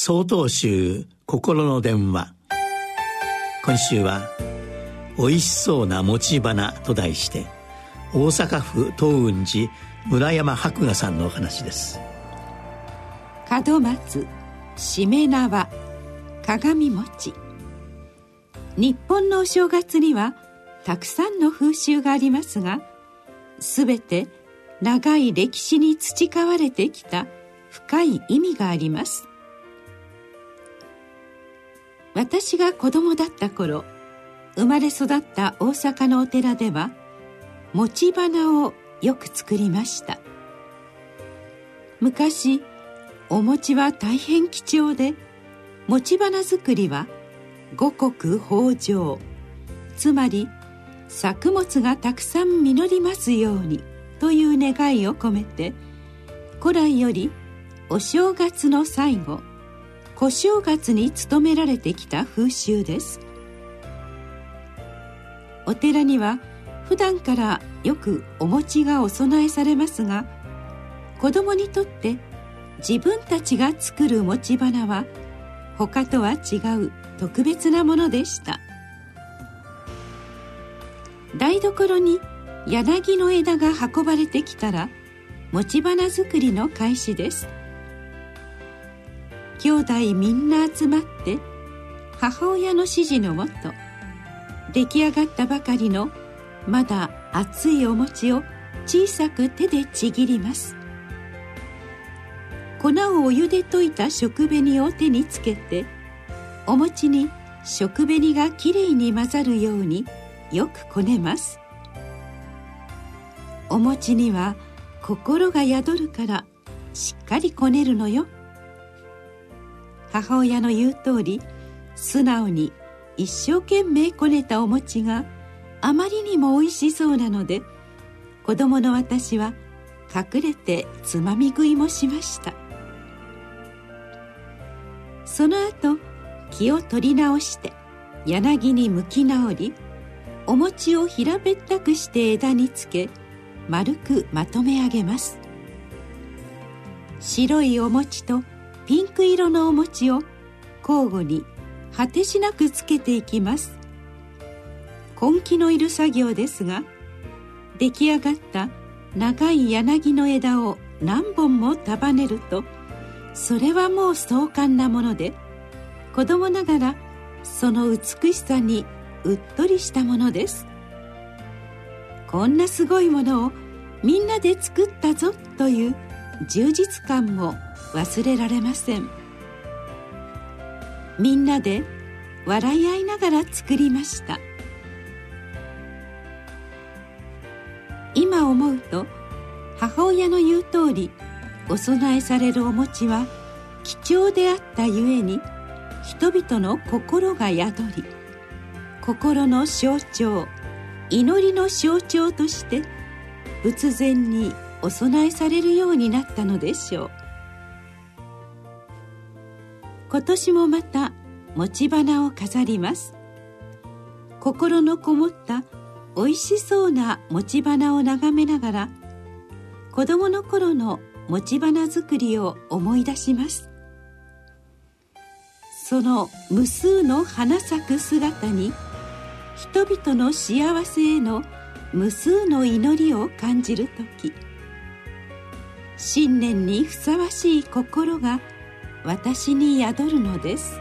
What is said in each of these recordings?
総統集心の電話。今週は「おいしそうな餅花」と題して大阪府東雲寺村山博雅さんのお話です。門松しめ縄鏡餅。日本のお正月にはたくさんの風習がありますが全て長い歴史に培われてきた深い意味があります。私が子供だった頃生まれ育った大阪のお寺では餅花をよく作りました。昔お餅は大変貴重で餅花作りは五穀豊穣つまり作物がたくさん実りますようにという願いを込めて古来よりお正月の最後小正月に努められてきた風習です。お寺には普段からよくお餅がお供えされますが子供にとって自分たちが作る餅花は他とは違う特別なものでした。台所に柳の枝が運ばれてきたら餅花作りの開始です。兄弟みんな集まって母親の指示のもと出来上がったばかりのまだ熱いお餅を小さく手でちぎります。粉をお湯で溶いた食紅を手につけてお餅に食紅がきれいに混ざるようによくこねます。お餅には心が宿るからしっかりこねるのよ。母親の言う通り素直に一生懸命こねたお餅があまりにも美味しそうなので子供の私は隠れてつまみ食いもしました。その後気を取り直して柳に向き直りお餅を平べったくして枝につけ丸くまとめ上げます。白いお餅とピンク色のお餅を交互に果てしなくつけていきます。根気のいる作業ですが出来上がった長い柳の枝を何本も束ねるとそれはもう壮観なもので子供ながらその美しさにうっとりしたものです。こんなすごいものをみんなで作ったぞという充実感も忘れられません。みんなで笑い合いながら作りました。今思うと母親の言う通りお供えされるお餅は貴重であったゆえに人々の心が宿り心の象徴祈りの象徴として仏前にお供えされるようになったのでしょう。今年もまた餅花を飾ります。心のこもったおいしそうな餅花を眺めながら子供の頃の餅花作りを思い出します。その無数の花咲く姿に人々の幸せへの無数の祈りを感じる時新年にふさわしい心が私に宿るのです。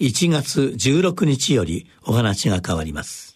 1月16日よりお話が変わります。